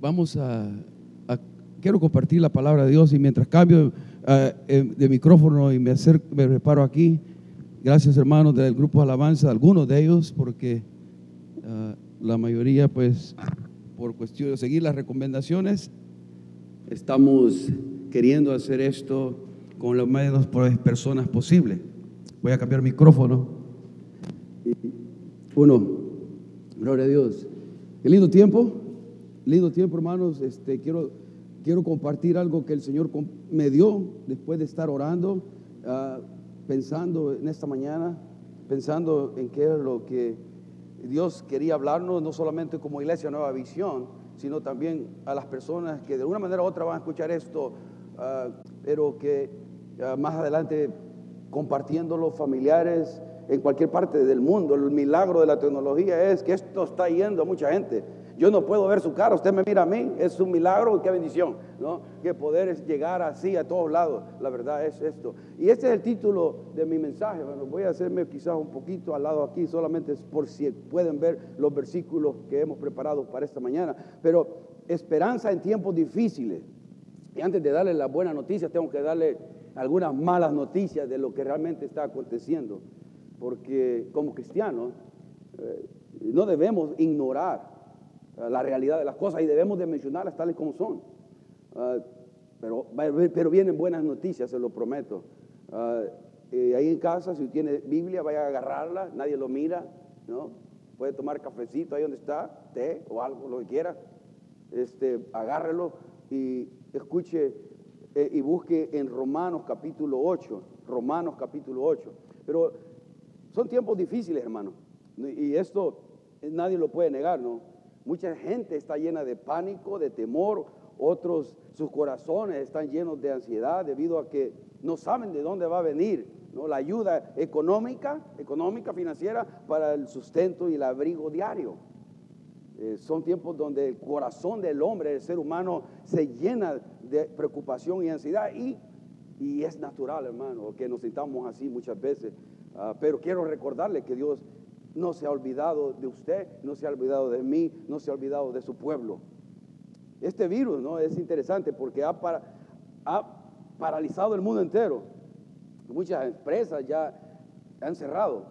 vamos a, quiero compartir la palabra de Dios y mientras cambio eh, de micrófono y me, acerco, me reparo aquí, gracias hermanos del grupo Alabanza, algunos de ellos, porque eh, la mayoría pues por cuestión de seguir las recomendaciones, estamos queriendo hacer esto con lo menos personas posible. Voy a cambiar micrófono. Uno, gloria a Dios. Qué lindo tiempo, lindo tiempo, hermanos. Este, quiero, quiero compartir algo que el Señor me dio después de estar orando, ah, pensando en esta mañana, pensando en qué era lo que Dios quería hablarnos, no solamente como iglesia Nueva Visión, sino también a las personas que de una manera u otra van a escuchar esto, ah, pero que ah, más adelante compartiendo familiares, en cualquier parte del mundo. El milagro de la tecnología es que esto está yendo a mucha gente. Yo no puedo ver su cara, usted me mira a mí, es un milagro y qué bendición, ¿no? Que poder llegar así a todos lados, la verdad es esto. Y este es el título de mi mensaje, bueno, voy a hacerme quizás un poquito al lado aquí, solamente por si pueden ver los versículos que hemos preparado para esta mañana, pero esperanza en tiempos difíciles. Y antes de darle las buenas noticias, tengo que darle algunas malas noticias de lo que realmente está aconteciendo porque como cristianos eh, no debemos ignorar la realidad de las cosas y debemos de mencionarlas tales como son. Ah, pero, pero vienen buenas noticias, se lo prometo. Ah, ahí en casa, si tiene Biblia, vaya a agarrarla, nadie lo mira, ¿no? Puede tomar cafecito ahí donde está, té o algo, lo que quiera. Este, agárrelo y escuche eh, y busque en Romanos capítulo 8, Romanos capítulo 8. Pero son tiempos difíciles, hermano. Y esto nadie lo puede negar, ¿no? Mucha gente está llena de pánico, de temor. Otros, sus corazones están llenos de ansiedad debido a que no saben de dónde va a venir la ayuda económica, económica, financiera para el sustento y el abrigo diario. Eh, son tiempos donde el corazón del hombre, el ser humano, se llena de preocupación y ansiedad. Y, y es natural, hermano, que nos sintamos así muchas veces. Ah, pero quiero recordarle que Dios no se ha olvidado de usted, no se ha olvidado de mí, no se ha olvidado de su pueblo. Este virus ¿no? es interesante porque ha, paralizado el mundo entero. Muchas empresas ya han cerrado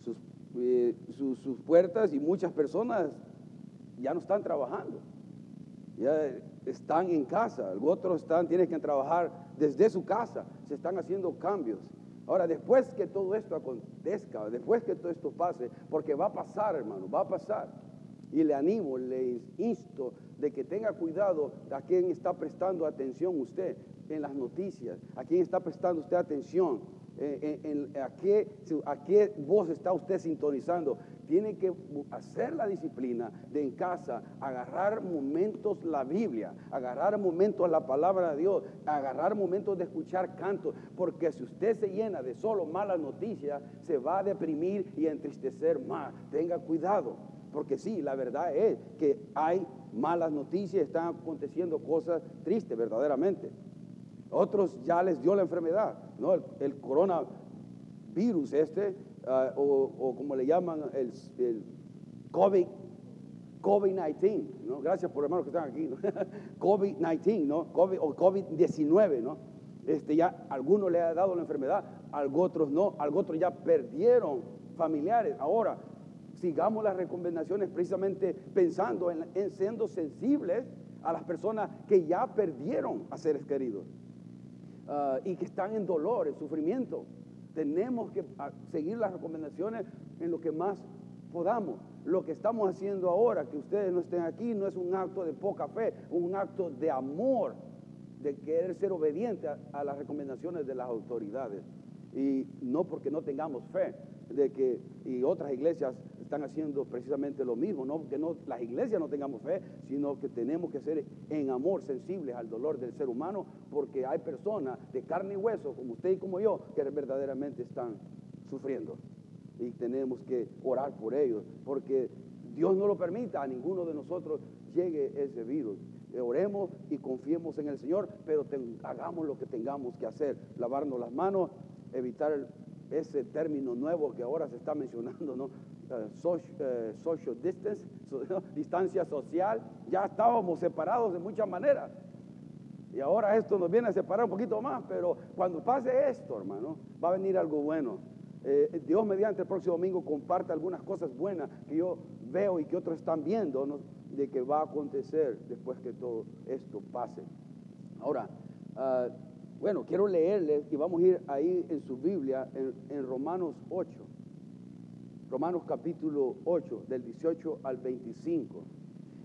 sus, eh, sus, puertas y muchas personas ya no están trabajando. Ya están en casa, otros están, tienen que trabajar desde su casa, se están haciendo cambios. Ahora, después que todo esto acontezca, después que todo esto pase, porque va a pasar, hermano, va a pasar. Y le animo, le insto de que tenga cuidado a quién está prestando atención usted en las noticias, a quién está prestando usted atención, en, a, qué, a qué voz está usted sintonizando tiene que hacer la disciplina de en casa agarrar momentos la Biblia, agarrar momentos la palabra de Dios, agarrar momentos de escuchar cantos, porque si usted se llena de solo malas noticias, se va a deprimir y a entristecer más. Tenga cuidado, porque sí, la verdad es que hay malas noticias, están aconteciendo cosas tristes verdaderamente. Otros ya les dio la enfermedad, El, coronavirus este Ah, o, como le llaman el, COVID, COVID-19, ¿no? Gracias por hermanos que están aquí, COVID-19, ¿no? COVID, o COVID-19, ¿no? Este, ya algunos le ha dado la enfermedad, a otros no, a otros ya perdieron familiares. Ahora, sigamos las recomendaciones precisamente pensando en, siendo sensibles a las personas que ya perdieron a seres queridos ah, y que están en dolor, en sufrimiento. Tenemos que ah, seguir las recomendaciones en lo que más podamos. Lo que estamos haciendo ahora, que ustedes no estén aquí, no es un acto de poca fe, un acto de amor, de querer ser obediente a, las recomendaciones de las autoridades. Y no porque no tengamos fe, de que y otras iglesias están haciendo precisamente lo mismo, no que no las iglesias no tengamos fe, sino que tenemos que ser en amor sensibles al dolor del ser humano, porque hay personas de carne y hueso, como usted y como yo, que verdaderamente están sufriendo. Y tenemos que orar por ellos, porque Dios no lo permita a ninguno de nosotros llegue ese virus. Oremos y confiemos en el Señor, pero hagamos lo que tengamos que hacer, lavarnos las manos, evitar ese término nuevo que ahora se está mencionando, ¿no? Eh, eh, social distance, distancia social, ya estábamos separados de muchas maneras. Y ahora esto nos viene a separar un poquito más, pero cuando pase esto, hermano, va a venir algo bueno. Eh, Dios mediante el próximo domingo comparte algunas cosas buenas que yo veo y que otros están viendo, de que va a acontecer después que todo esto pase. Ahora, ah, bueno, quiero leerles y vamos a ir ahí en su Biblia, en, en Romanos 8. Romanos capítulo 8, del 18 al 25.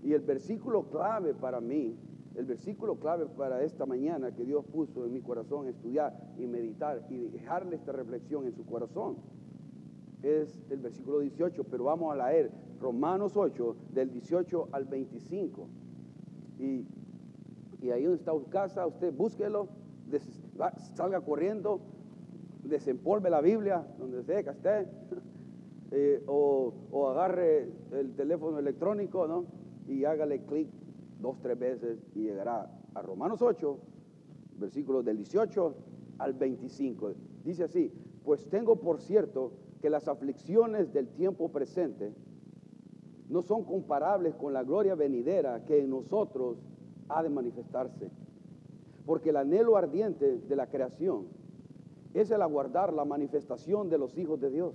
Y el versículo clave para mí, el versículo clave para esta mañana que Dios puso en mi corazón, estudiar y meditar y dejarle esta reflexión en su corazón, es el versículo 18, pero vamos a leer Romanos 8, del 18 al 25. Y, y ahí donde está su casa, usted búsquelo, salga corriendo, desempolve la Biblia, donde sea que esté, eh, o, agarre el teléfono electrónico, ¿no? Y hágale clic dos, tres veces y llegará a Romanos 8, versículos del 18 al 25. Dice así, pues tengo por cierto que las aflicciones del tiempo presente no son comparables con la gloria venidera que en nosotros ha de manifestarse. Porque el anhelo ardiente de la creación es el aguardar la manifestación de los hijos de Dios.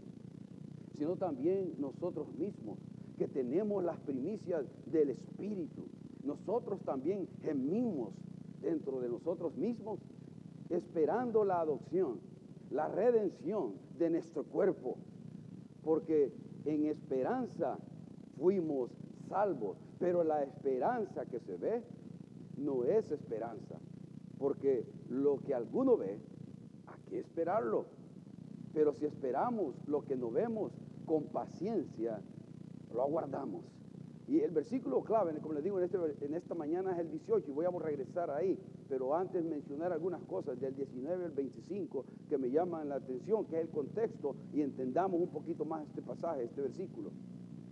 sino también nosotros mismos, que tenemos las primicias del Espíritu. Nosotros también gemimos dentro de nosotros mismos, esperando la adopción, la redención de nuestro cuerpo, porque en esperanza fuimos salvos, pero la esperanza que se ve no es esperanza, porque lo que alguno ve, hay que esperarlo. Pero si esperamos lo que no vemos con paciencia, lo aguardamos. Y el versículo clave, como les digo, en, este, esta mañana es el 18 y voy a regresar ahí. Pero antes mencionar algunas cosas del 19 al 25 que me llaman la atención, que es el contexto y entendamos un poquito más este pasaje, este versículo.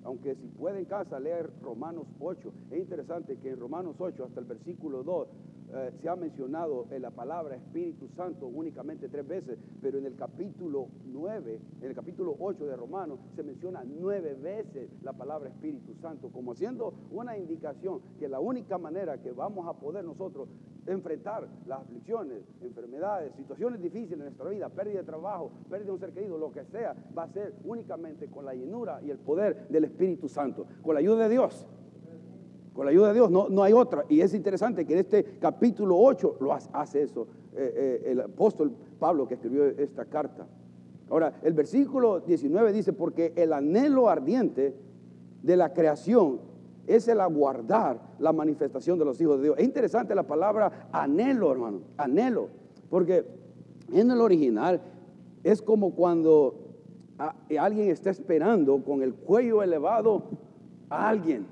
Aunque si puede en casa leer Romanos 8, es interesante que en Romanos 8 hasta el versículo 2 eh, se ha mencionado en la palabra Espíritu Santo únicamente tres veces, pero en el capítulo 9, en el capítulo 8 de Romanos se menciona nueve veces la palabra Espíritu Santo, como haciendo una indicación que la única manera que vamos a poder nosotros enfrentar las aflicciones, enfermedades, situaciones difíciles en nuestra vida, pérdida de trabajo, pérdida de un ser querido, lo que sea, va a ser únicamente con la llenura y el poder del Espíritu Santo, con la ayuda de Dios. Con la ayuda de Dios, no, no hay otra. Y es interesante que en este capítulo 8 lo hace, eso eh, eh, el apóstol Pablo que escribió esta carta. Ahora, el versículo 19 dice, porque el anhelo ardiente de la creación es el aguardar la manifestación de los hijos de Dios. Es interesante la palabra anhelo, hermano, anhelo, porque en el original es como cuando alguien está esperando con el cuello elevado a alguien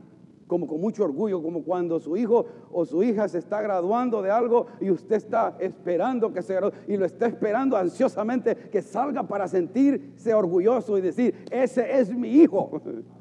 como con mucho orgullo, como cuando su hijo o su hija se está graduando de algo y usted está esperando que se gradúe y lo está esperando ansiosamente que salga para sentirse orgulloso y decir, ese es mi hijo.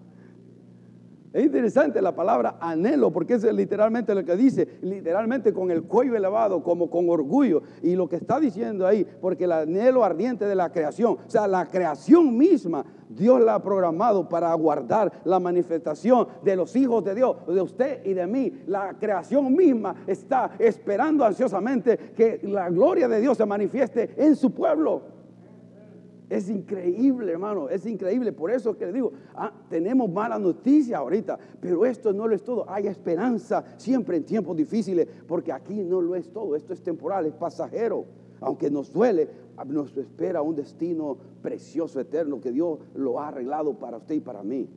Es interesante la palabra anhelo, porque es literalmente lo que dice, literalmente con el cuello elevado, como con orgullo. Y lo que está diciendo ahí, porque el anhelo ardiente de la creación, o sea, la creación misma, Dios la ha programado para aguardar la manifestación de los hijos de Dios, de usted y de mí. La creación misma está esperando ansiosamente que la gloria de Dios se manifieste en su pueblo. Es increíble, hermano, es increíble. Por eso que le digo, ah, tenemos mala noticia ahorita, pero esto no lo es todo. Hay esperanza siempre en tiempos difíciles, porque aquí no lo es todo. Esto es temporal, es pasajero. Aunque nos duele, nos espera un destino precioso, eterno, que Dios lo ha arreglado para usted y para mí.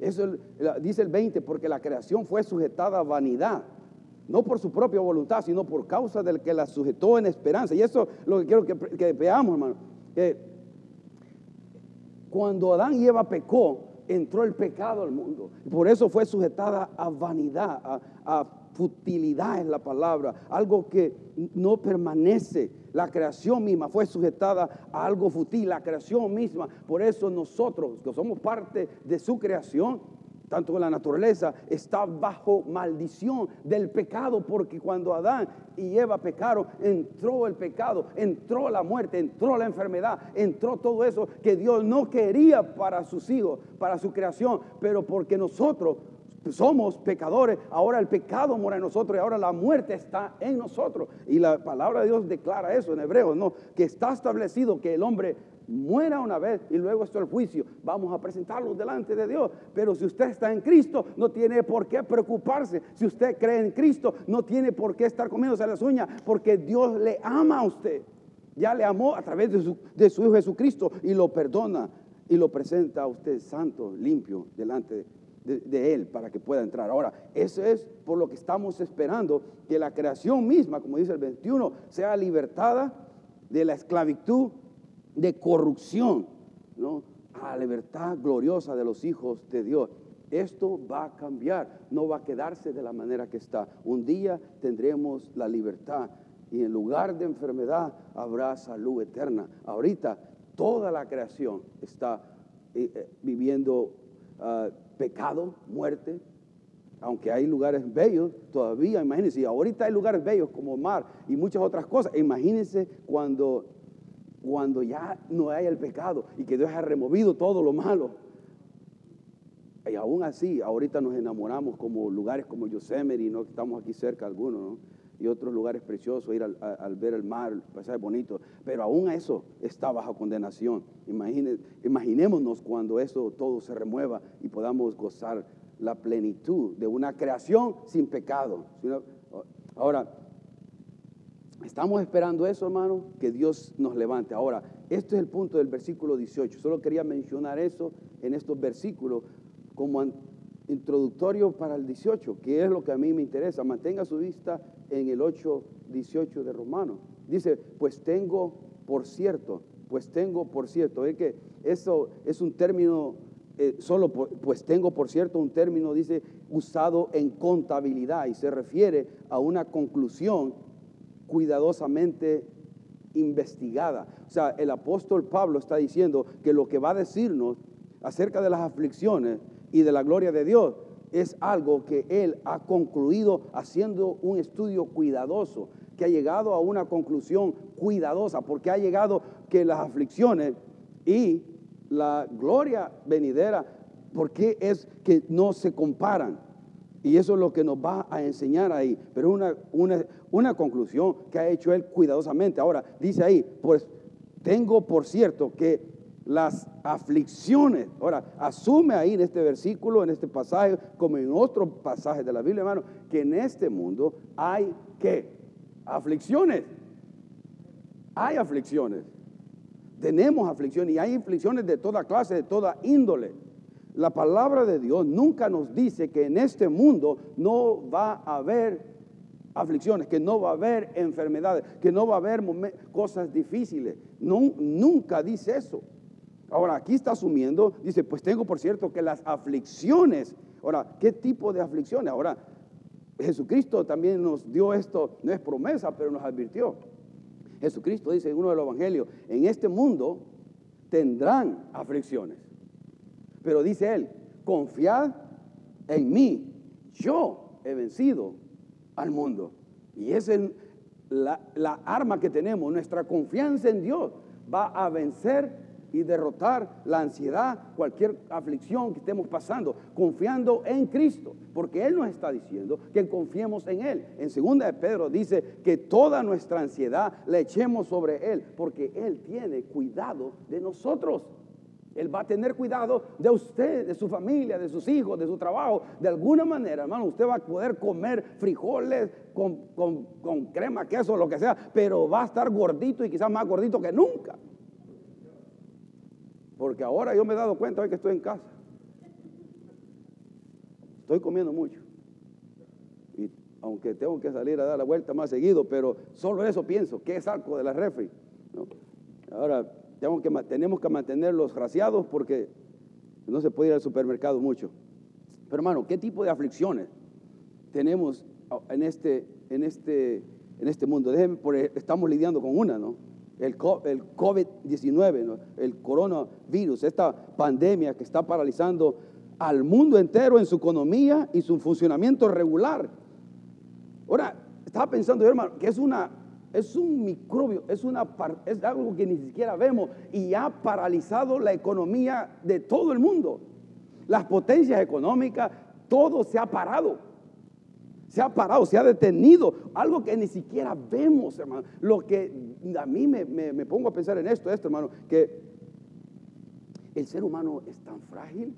Eso dice el 20, porque la creación fue sujetada a vanidad no por su propia voluntad, sino por causa del que la sujetó en esperanza. Y eso es lo que quiero que, veamos, hermano. Cuando Adán y Eva pecó, entró el pecado al mundo. Por eso fue sujetada a vanidad, a, futilidad es la palabra, algo que no permanece. La creación misma fue sujetada a algo futil, la creación misma. Por eso nosotros, que somos parte de su creación, tanto la naturaleza, está bajo maldición del pecado, porque cuando Adán y Eva pecaron, entró el pecado, entró la muerte, entró la enfermedad, entró todo eso que Dios no quería para sus hijos, para su creación, pero porque nosotros somos pecadores, ahora el pecado mora en nosotros y ahora la muerte está en nosotros. Y la palabra de Dios declara eso en Hebreos, ¿no? Que está establecido que el hombre muera una vez y luego está el juicio. Vamos a presentarlo delante de Dios. Pero si usted está en Cristo, no tiene por qué preocuparse. Si usted cree en Cristo, no tiene por qué estar comiéndose las uñas, porque Dios le ama a usted. Ya le amó a través de su, de su Hijo Jesucristo y lo perdona y lo presenta a usted santo, limpio, delante de de, Él para que pueda entrar. Ahora, eso es por lo que estamos esperando, que la creación misma, como dice el 21, sea libertada de la esclavitud de corrupción, ¿no? a la libertad gloriosa de los hijos de Dios. Esto va a cambiar, no va a quedarse de la manera que está. Un día tendremos la libertad y en lugar de enfermedad habrá salud eterna. Ahorita toda la creación está eh, eh, viviendo uh, pecado, muerte, aunque hay lugares bellos, todavía, imagínense, ahorita hay lugares bellos como mar y muchas otras cosas. Imagínense cuando, cuando ya no hay el pecado y que Dios ha removido todo lo malo. Y aún así, ahorita nos enamoramos como lugares como Yosemite, ¿no? estamos aquí cerca algunos, ¿no? y otros lugares preciosos, ir al, ver el mar, pasar bonito, pero aún eso está bajo condenación. imaginémonos cuando eso todo se remueva y podamos gozar la plenitud de una creación sin pecado. Ahora, estamos esperando eso, hermano, que Dios nos levante. Ahora, este es el punto del versículo 18. Solo quería mencionar eso en estos versículos como introductorio para el 18, que es lo que a mí me interesa. Mantenga su vista en el 8, 18 de Romanos. Dice, pues tengo por cierto, pues tengo por cierto, es que eso es un término, eh, solo pues tengo por cierto un término, dice, usado en contabilidad y se refiere a una conclusión cuidadosamente investigada. O sea, el apóstol Pablo está diciendo que lo que va a decirnos acerca de las aflicciones y de la gloria de Dios es algo que él ha concluido haciendo un estudio cuidadoso, que ha llegado a una conclusión cuidadosa, porque ha llegado que las aflicciones y la gloria venidera, porque es que no se comparan. Y eso es lo que nos va a enseñar ahí. Pero una, una, una conclusión que ha hecho él cuidadosamente. Ahora, dice ahí, pues tengo por cierto que las aflicciones. Ahora, asume ahí en este versículo, en este pasaje, como en otro pasaje de la Biblia, hermano, que en este mundo hay que aflicciones. Hay aflicciones. Tenemos aflicciones y hay aflicciones de toda clase, de toda índole. La palabra de Dios nunca nos dice que en este mundo no va a haber aflicciones, que no va a haber enfermedades, que no va a haber cosas difíciles. nunca dice eso. Ahora, aquí está asumiendo, dice, pues tengo por cierto que las aflicciones, ahora, ¿qué tipo de aflicciones? Ahora, Jesucristo también nos dio esto, no es promesa, pero nos advirtió. Jesucristo dice en uno de los evangelios, en este mundo tendrán aflicciones. Pero dice él, confiad en mí, yo he vencido al mundo. Y esa es la, la arma que tenemos, nuestra confianza en Dios va a vencer y derrotar la ansiedad, cualquier aflicción que estemos pasando, confiando en Cristo, porque Él nos está diciendo que confiemos en Él. En segunda de Pedro dice que toda nuestra ansiedad la echemos sobre Él, porque Él tiene cuidado de nosotros. Él va a tener cuidado de usted, de su familia, de sus hijos, de su trabajo. De alguna manera, hermano, usted va a poder comer frijoles con, con, con crema, queso, lo que sea, pero va a estar gordito y quizás más gordito que nunca. Porque ahora yo me he dado cuenta hoy que estoy en casa. Estoy comiendo mucho. Y aunque tengo que salir a dar la vuelta más seguido, pero solo eso pienso, es algo de la refri. Ahora tengo que, tenemos que mantenerlos raciados porque No se puede ir al supermercado mucho. Pero hermano, ¿qué tipo de aflicciones tenemos en este, en este, en este mundo? Déjenme, estamos lidiando con una, ¿no? El, el COVID-19, el coronavirus, esta pandemia que está paralizando al mundo entero en su economía y su funcionamiento regular. Ahora, estaba pensando, hermano, que es una es un microbio, es, una, es algo que ni siquiera vemos y ha paralizado la economía de todo el mundo. Las potencias económicas, todo se ha parado. Se ha parado, se ha detenido. Algo que ni siquiera vemos, hermano. Lo que a mí me, me pongo a pensar en esto, esto, hermano, que el ser humano es tan frágil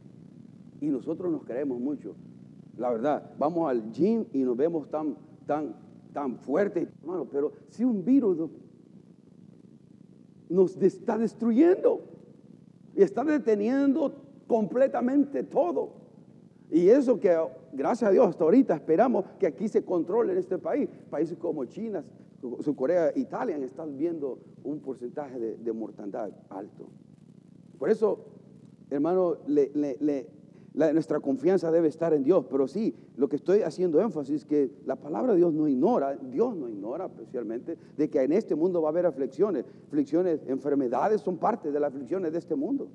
y nosotros nos creemos mucho. La verdad, vamos al gym y nos vemos tan, tan tan fuerte, hermano, pero si un virus nos está destruyendo y está deteniendo completamente todo. Y eso que, gracias a Dios, hasta ahorita esperamos que aquí se controle en este país. Países como China, su Corea, Italia están viendo un porcentaje de, mortandad alto. Por eso, hermano, le, nuestra confianza debe estar en Dios, pero sí, lo que estoy haciendo énfasis es que la palabra de Dios no ignora, Dios no ignora especialmente, de que en este mundo va a haber aflicciones, aflicciones, enfermedades son parte de las aflicciones de este mundo.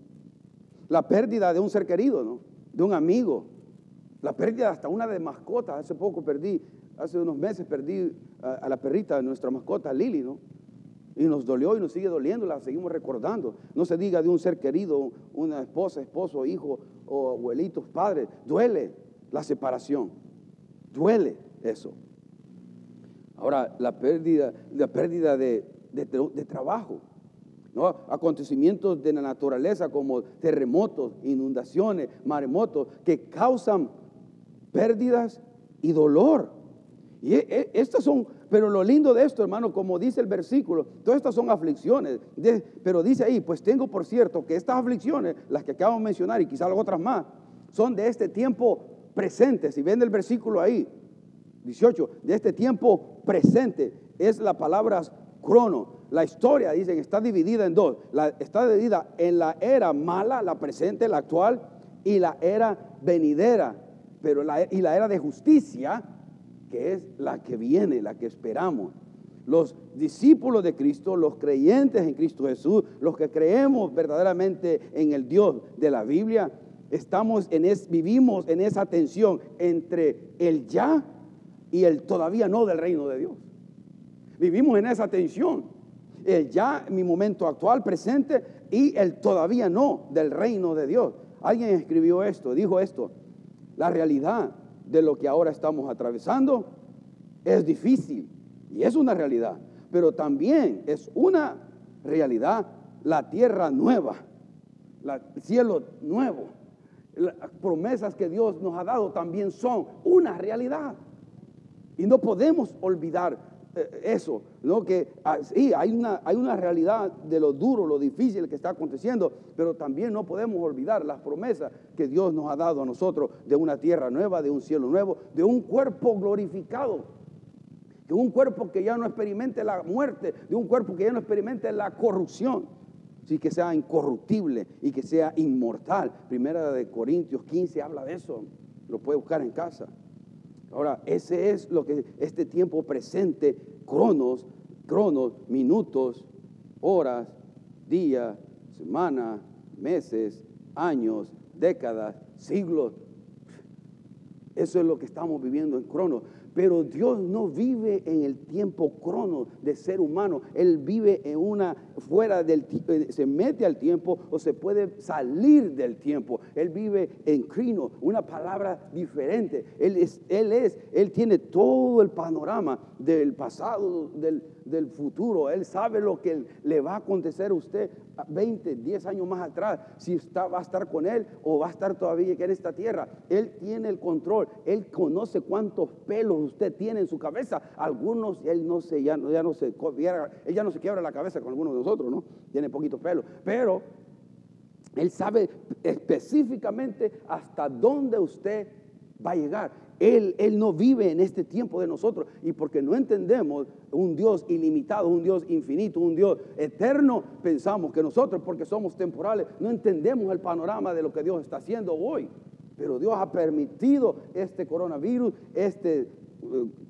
La pérdida de un ser querido, ¿no? De un amigo, la pérdida hasta una de mascotas, hace poco perdí, hace unos meses perdí a, a la perrita nuestra mascota, Lili, ¿no? Y nos dolió y nos sigue doliendo, la seguimos recordando. No se diga de un ser querido, una esposa, esposo, hijo o abuelitos, padres. Duele la separación. Duele eso. Ahora, la pérdida, la pérdida de, trabajo. ¿no? Acontecimientos de la naturaleza como terremotos, inundaciones, maremotos, que causan pérdidas y dolor. Y e, e, estas son pero lo lindo de esto, hermano, como dice el versículo, todas estas son aflicciones. pero dice ahí, pues tengo por cierto que estas aflicciones, las que acabo de mencionar y quizás otras más, son de este tiempo presente. Si ven el versículo ahí, 18, de este tiempo presente, es la palabra crono. La historia, dicen, está dividida en dos. Está dividida en la era mala, la presente, la actual, y la era venidera. Pero la, y la era de justicia, que es la que viene, la que esperamos. Los discípulos de Cristo, los creyentes en Cristo Jesús, los que creemos verdaderamente en el Dios de la Biblia, estamos en es, vivimos en esa tensión entre el ya y el todavía no del reino de Dios. Vivimos en esa tensión. El ya, mi momento actual, presente, y el todavía no del reino de Dios. Alguien escribió esto, dijo esto. La realidad de lo que ahora estamos atravesando es difícil y es una realidad, pero también es una realidad la tierra nueva, el cielo nuevo. Las promesas que Dios nos ha dado también son una realidad. Y no podemos olvidar eso, ¿no? que ah, sí, hay una, hay una realidad de lo duro, lo difícil que está aconteciendo, pero también no podemos olvidar las promesas que Dios nos ha dado a nosotros de una tierra nueva, de un cielo nuevo, de un cuerpo glorificado, de un cuerpo que ya no experimente la muerte, de un cuerpo que ya no experimente la corrupción, sí que sea incorruptible y que sea inmortal. Primera de Corintios 15 habla de eso, lo puede buscar en casa. Ahora, ese es lo que este tiempo presente, cronos, cronos, minutos, horas, día, semana, meses, años, décadas, siglos. Eso es lo que estamos viviendo en cronos. Pero Dios no vive en el tiempo crono de ser humano. Él vive en una fuera del tiempo, eh, se mete al tiempo o se puede salir del tiempo. Él vive en crino, una palabra diferente. Él es, él es, él tiene todo el panorama del pasado, del, del futuro. Él sabe lo que le va a acontecer a usted 20, 10 años más atrás, si está, va a estar con Él o va a estar todavía en esta tierra. Él tiene el control. Él conoce cuántos pelos usted tiene en su cabeza. Algunos, Él no se, ya, ya no se, él ya no se quiebra la cabeza con algunos de nosotros, ¿no? Tiene poquitos pelos. Pero Él sabe específicamente hasta dónde usted va a llegar. Él, Él no vive en este tiempo de nosotros y porque no entendemos un Dios ilimitado, un Dios infinito, un Dios eterno, pensamos que nosotros, porque somos temporales, no entendemos el panorama de lo que Dios está haciendo hoy. Pero Dios ha permitido este coronavirus, este, eh,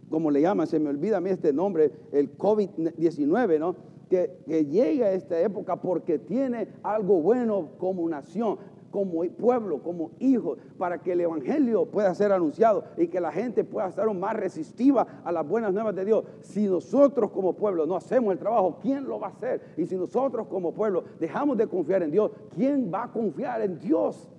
como le llaman, se me olvida a mí este nombre, el COVID-19, ¿no? Que, que llegue a esta época porque tiene algo bueno como nación como pueblo, como hijos, para que el Evangelio pueda ser anunciado y que la gente pueda estar más resistiva a las buenas nuevas de Dios. Si nosotros como pueblo no hacemos el trabajo, ¿quién lo va a hacer? Y si nosotros como pueblo dejamos de confiar en Dios, ¿quién va a confiar en Dios?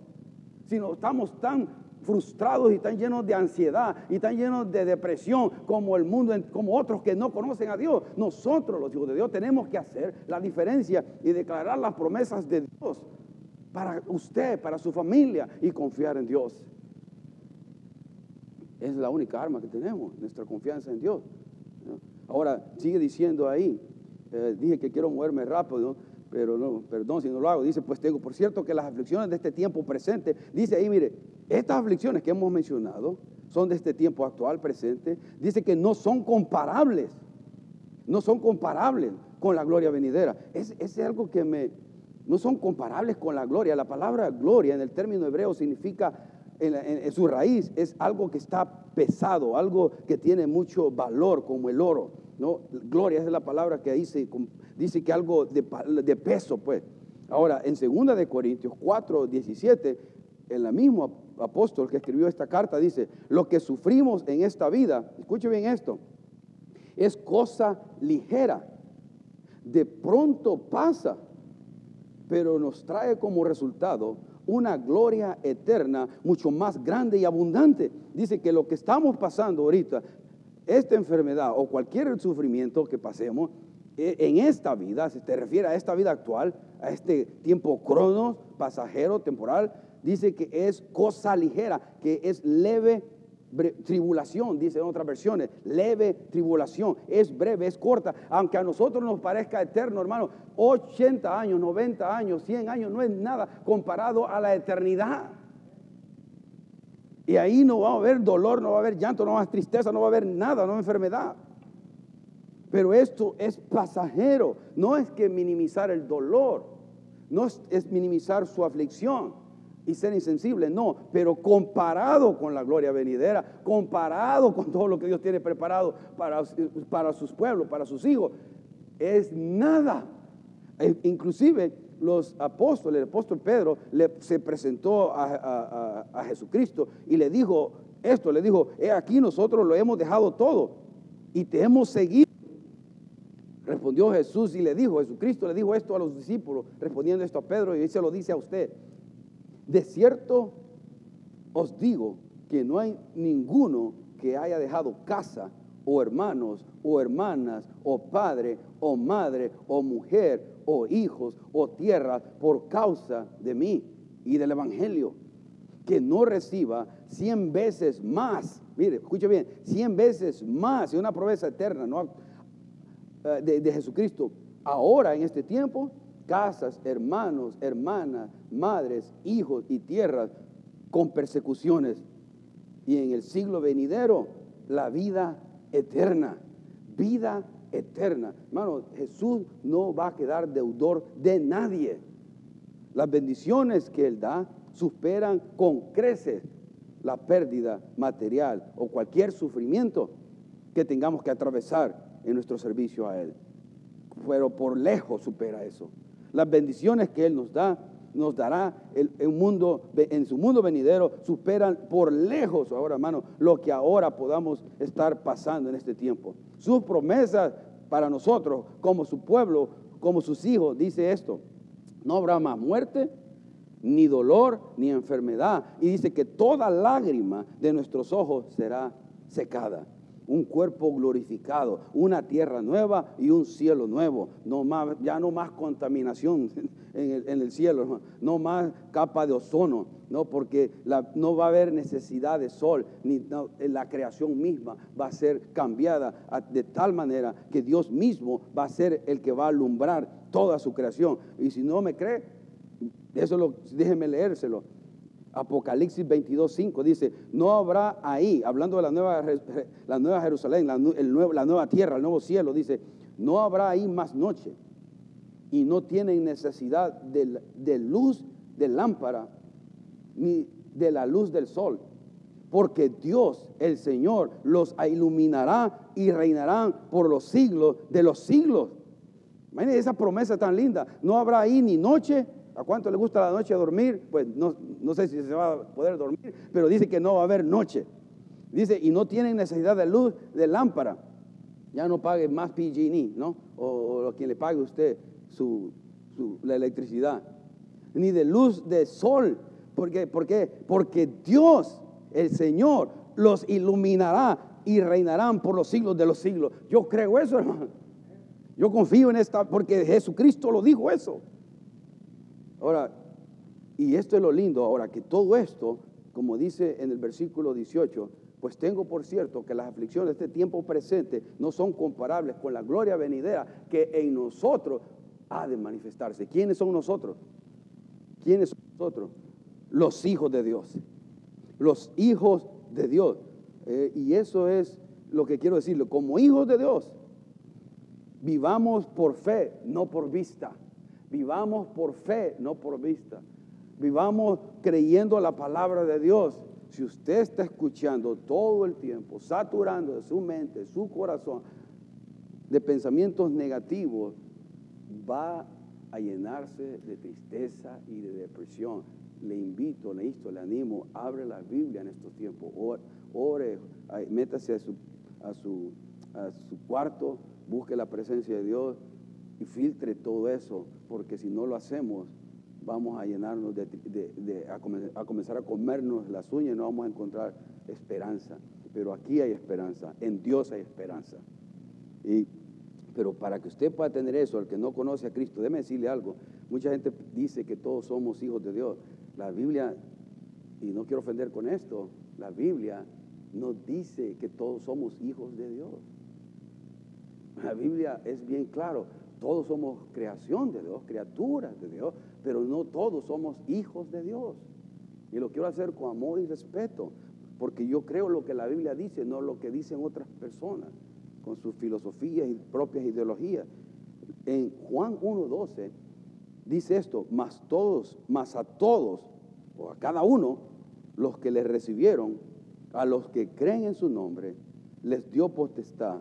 Si no estamos tan frustrados y tan llenos de ansiedad y tan llenos de depresión como el mundo, como otros que no conocen a Dios. Nosotros, los hijos de Dios, tenemos que hacer la diferencia y declarar las promesas de Dios para usted, para su familia y confiar en Dios. Es la única arma que tenemos, nuestra confianza en Dios. Ahora, sigue diciendo ahí, eh, dije que quiero moverme rápido, pero no, perdón si no lo hago. Dice, pues tengo, por cierto, que las aflicciones de este tiempo presente, dice ahí, mire, estas aflicciones que hemos mencionado son de este tiempo actual, presente, dice que no son comparables, no son comparables con la gloria venidera. Es, es algo que me, no son comparables con la gloria. La palabra gloria en el término hebreo significa, en, su raíz, es algo que está pesado, algo que tiene mucho valor, como el oro. ¿no? Gloria es la palabra que dice, dice que algo de, peso, pues. Ahora, en 2 de Corintios 4, 17, en la misma apóstol que escribió esta carta dice, lo que sufrimos en esta vida, escuche bien esto, es cosa ligera. De pronto pasa pero nos trae como resultado una gloria eterna mucho más grande y abundante. Dice que lo que estamos pasando ahorita, esta enfermedad o cualquier sufrimiento que pasemos e, en esta vida, se te refiere a esta vida actual, a este tiempo crono, pasajero, temporal, dice que es cosa ligera, que es leve tribulación, dice en otras versiones, leve tribulación, es breve, es corta, aunque a nosotros nos parezca eterno, hermano, 80 años, 90 años, 100 años no es nada comparado a la eternidad. Y ahí no va a haber dolor, no va a haber llanto, no va a haber tristeza, no va a haber nada, no enfermedad. Pero esto es pasajero, no es que minimizar el dolor, no es minimizar su aflicción y ser insensible, no, pero comparado con la gloria venidera, comparado con todo lo que Dios tiene preparado para, para sus pueblos, para sus hijos, es nada. E inclusive los apóstoles, el apóstol Pedro le, se presentó a, a, Jesucristo y le dijo esto, le dijo, he aquí nosotros lo hemos dejado todo y te hemos seguido. Respondió Jesús y le dijo, Jesucristo le dijo esto a los discípulos, respondiendo esto a Pedro y se lo dice a usted. De cierto os digo que no hay ninguno que haya dejado casa o hermanos o hermanas o padre o madre o mujer o hijos o tierra por causa de mí y del Evangelio, que no reciba cien veces más, mire, escuche bien, cien veces más, y una promesa eterna. Eh, de, de Jesucristo, ahora en este tiempo casas, hermanos, hermanas, madres, hijos y tierras con persecuciones. Y en el siglo venidero, la vida eterna. Vida eterna. Hermano, Jesús no va a quedar deudor de nadie. Las bendiciones que Él da superan con creces la pérdida material o cualquier sufrimiento que tengamos que atravesar en nuestro servicio a Él. Pero por lejos supera eso. Las bendiciones que Él nos da, nos dará el, mundo, en su mundo venidero, superan por lejos ahora, hermano, lo que ahora podamos estar pasando en este tiempo. Sus promesas para nosotros, como su pueblo, como sus hijos, dice esto, no habrá más muerte, ni dolor, ni enfermedad. Y dice que toda lágrima de nuestros ojos será secada un cuerpo glorificado, una tierra nueva y un cielo nuevo. No más, ya no más contaminación en el, cielo, no más capa de ozono, no, porque no va a haber necesidad de sol, ni la creación misma va a ser cambiada de tal manera que Dios mismo va a ser el que va a alumbrar toda su creación. Y si no me cree, eso lo, déjeme leérselo. Apocalipsis 22, 5 dice, no habrá ahí, hablando de la nueva, Jerusalén, la, nueva tierra, el nuevo cielo, dice, no habrá ahí más noche y no tienen necesidad de, luz de lámpara ni de la luz del sol, porque Dios, el Señor, los iluminará y reinarán por los siglos de los siglos. Imagínense esa promesa tan linda. No habrá ahí ni noche. ¿A cuánto le gusta la noche dormir? Pues no, no sé si se va a poder dormir, pero dice que no va a haber noche. Dice, y no tienen necesidad de luz de lámpara. Ya no pague más PG&E, ¿no? O, quien le pague usted su, la electricidad. Ni de luz de sol. ¿Por qué? ¿Por qué? Porque Dios, el Señor, los iluminará y reinarán por los siglos de los siglos. Yo creo eso, hermano. Yo confío en esta, porque Jesucristo lo dijo eso. Ahora, y esto es lo lindo, ahora que todo esto, como dice en el versículo 18, pues tengo por cierto que las aflicciones de este tiempo presente no son comparables con la gloria venidera que en nosotros ha de manifestarse. ¿Quiénes son nosotros? ¿Quiénes son nosotros? Los hijos de Dios. Los hijos de Dios. Eh, y eso es lo que quiero decirle. Como hijos de Dios, vivamos por fe, no por vista. Vivamos por fe, no por vista. Vivamos creyendo la palabra de Dios. Si usted está escuchando todo el tiempo, saturando de su mente, su corazón, de pensamientos negativos, va a llenarse de tristeza y de depresión. Le invito, le insto, le animo, abre la Biblia en estos tiempos, ore, métase a su, a su, a su cuarto, busque la presencia de Dios y filtre todo eso, porque si no lo hacemos, vamos a llenarnos de, a, comenzar a comernos las uñas y no vamos a encontrar esperanza. Pero aquí hay esperanza, en Dios hay esperanza. Y, pero para que usted pueda tener eso, el que no conoce a Cristo, déme decirle algo. Mucha gente dice que todos somos hijos de Dios. La Biblia, y no quiero ofender con esto, la Biblia nos dice que todos somos hijos de Dios. La Biblia es bien claro, todos somos creación de Dios, criaturas de Dios, pero no todos somos hijos de Dios. Y lo quiero hacer con amor y respeto, porque yo creo lo que la Biblia dice, no lo que dicen otras personas, con sus filosofías y propias ideologías. En Juan 1.12 dice esto, más todos, más a todos, o a cada uno, los que le recibieron, a los que creen en su nombre, les dio potestad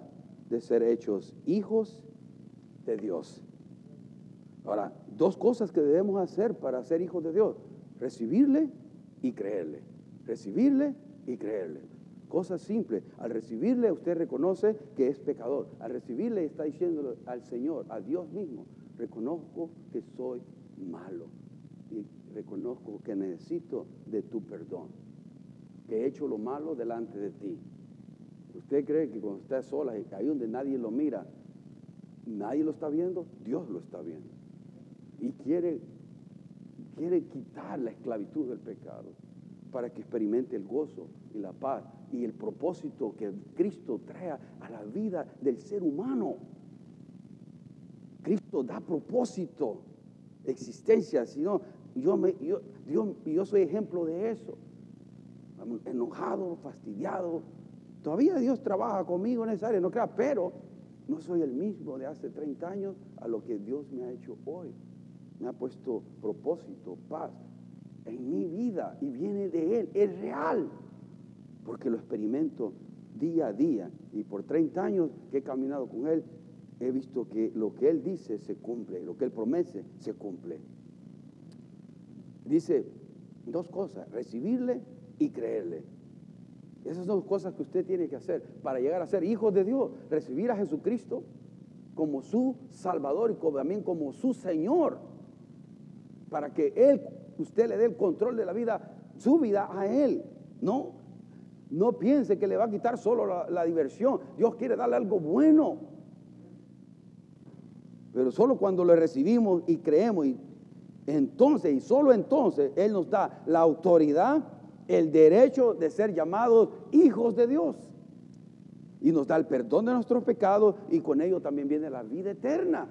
de ser hechos hijos de Dios. Ahora, dos cosas que debemos hacer para ser hijos de Dios. Recibirle y creerle. Recibirle y creerle. Cosas simples. Al recibirle usted reconoce que es pecador. Al recibirle está diciendo al Señor, a Dios mismo, reconozco que soy malo. Y reconozco que necesito de tu perdón. Que he hecho lo malo delante de ti. ¿Usted cree que cuando está sola y ahí donde nadie lo mira, nadie lo está viendo? Dios lo está viendo. Y quiere, quiere quitar la esclavitud del pecado para que experimente el gozo y la paz y el propósito que Cristo trae a la vida del ser humano. Cristo da propósito, existencia, sino yo, me, yo, yo soy ejemplo de eso. Enojado, fastidiado, Todavía Dios trabaja conmigo en esa área, no crea, pero no soy el mismo de hace 30 años a lo que Dios me ha hecho hoy. Me ha puesto propósito, paz en mi vida y viene de Él, es real, porque lo experimento día a día y por 30 años que he caminado con Él, he visto que lo que Él dice se cumple, lo que Él promete se cumple. Dice dos cosas, recibirle y creerle. Esas son cosas que usted tiene que hacer para llegar a ser hijo de Dios, recibir a Jesucristo como su Salvador y también como su Señor, para que Él, usted le dé el control de la vida, su vida a Él. No, no piense que le va a quitar solo la, la diversión. Dios quiere darle algo bueno. Pero solo cuando le recibimos y creemos, y entonces, y solo entonces, Él nos da la autoridad el derecho de ser llamados hijos de Dios. Y nos da el perdón de nuestros pecados y con ello también viene la vida eterna.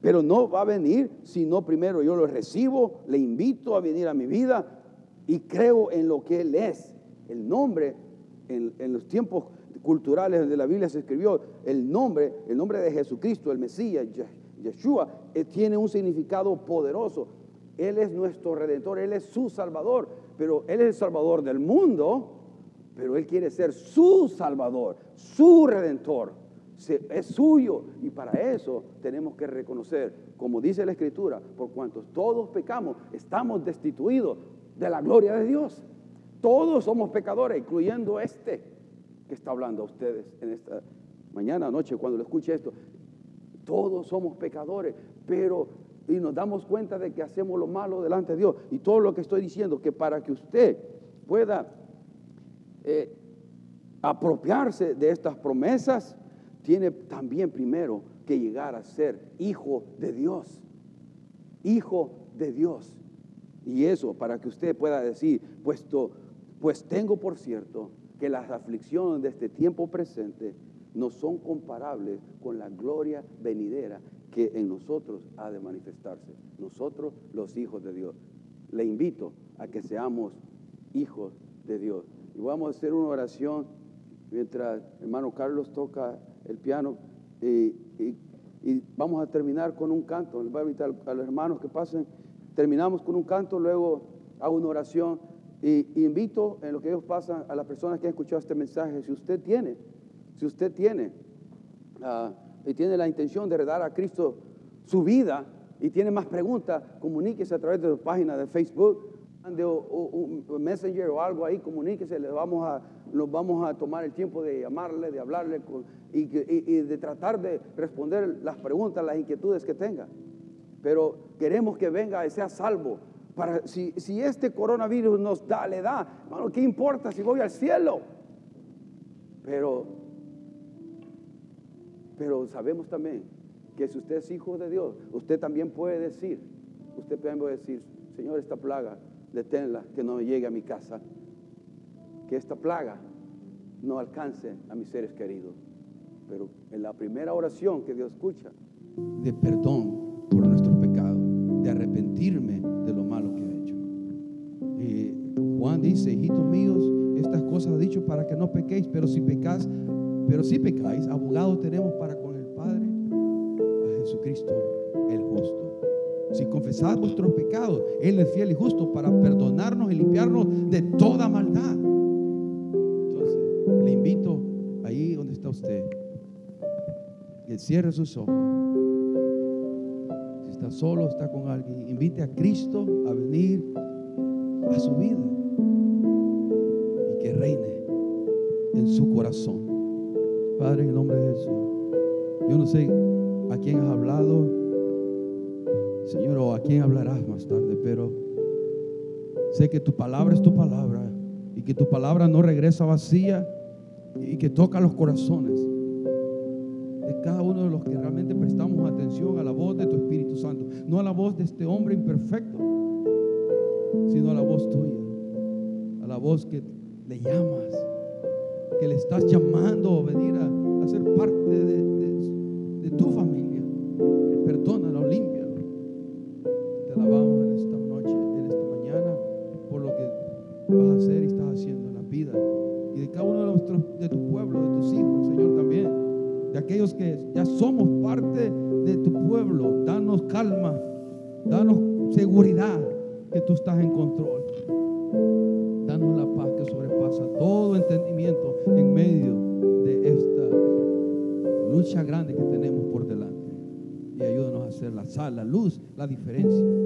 Pero no va a venir si no primero yo lo recibo, le invito a venir a mi vida y creo en lo que Él es. El nombre, en, los tiempos culturales de la Biblia se escribió, el nombre, el nombre de Jesucristo, el Mesías, Yeshua, eh, tiene un significado poderoso. Él es nuestro redentor, Él es su salvador, pero Él es el salvador del mundo, pero Él quiere ser su salvador, su redentor. Es suyo y para eso tenemos que reconocer, como dice la Escritura, por cuantos todos pecamos, estamos destituidos de la gloria de Dios. Todos somos pecadores, incluyendo este que está hablando a ustedes en esta mañana, noche, cuando lo escuche esto. Todos somos pecadores, pero y nos damos cuenta de que hacemos lo malo delante de Dios. Y todo lo que estoy diciendo, que para que usted pueda eh, apropiarse de estas promesas, tiene también primero que llegar a ser hijo de Dios. Hijo de Dios. Y eso para que usted pueda decir, puesto, pues tengo por cierto que las aflicciones de este tiempo presente no son comparables con la gloria venidera que en nosotros ha de manifestarse. Nosotros los hijos de Dios. Le invito a que seamos hijos de Dios. Y vamos a hacer una oración mientras hermano Carlos toca el piano y, vamos a terminar con un canto. Les voy a invitar a los hermanos que pasen. Terminamos con un canto, luego hago una oración y, invito en lo que ellos pasan a las personas que han escuchado este mensaje, si usted tiene, si usted tiene ah, y tiene la intención de heredar a Cristo su vida y tiene más preguntas, comuníquese a través de su página de Facebook, de un messenger o algo ahí, comuníquese, le vamos a, nos vamos a tomar el tiempo de llamarle, de hablarle y, de tratar de responder las preguntas, las inquietudes que tenga. Pero queremos que venga y sea salvo. Para, si, si este coronavirus nos da, le da, hermano, ¿qué importa si voy al cielo? Pero, pero sabemos también que si usted es hijo de Dios, usted también puede decir, usted también puede decir, Señor, esta plaga deténla, que no llegue a mi casa, que esta plaga no alcance a mis seres queridos. Pero en la primera oración que Dios escucha, de perdón por nuestros pecados, de arrepentirme de lo malo que he hecho. Y Juan dice, hijitos míos, estas cosas he dicho para que no pequéis, pero si pecáis, pero si pecáis, abogado tenemos para con el Padre a Jesucristo el justo. Si confesad vuestros pecados, Él es fiel y justo para perdonarnos y limpiarnos de toda maldad. Entonces, le invito ahí donde está usted, que cierre sus ojos. Si está solo, está con alguien, invite a Cristo a venir a su vida y que reine en su corazón. Padre, en el nombre de Jesús, yo no sé a quién has hablado Señor, o a quién hablarás más tarde, pero sé que tu palabra es tu palabra y que tu palabra no regresa vacía y que toca los corazones de cada uno de los que realmente prestamos atención a la voz de tu Espíritu Santo, no a la voz de este hombre imperfecto, sino a la voz tuya, a la voz que le llamas, que le estás llamando a venir a, ser parte de, tu familia. Perdónalo, limpia alabamos en esta noche, en esta mañana, por lo que vas a hacer y estás haciendo en la vida. Y de cada uno de, nuestros, de tu pueblo, de tus hijos, Señor, también. De aquellos que ya somos parte de tu pueblo. Danos calma, danos seguridad que tú estás en control. La luz, la diferencia.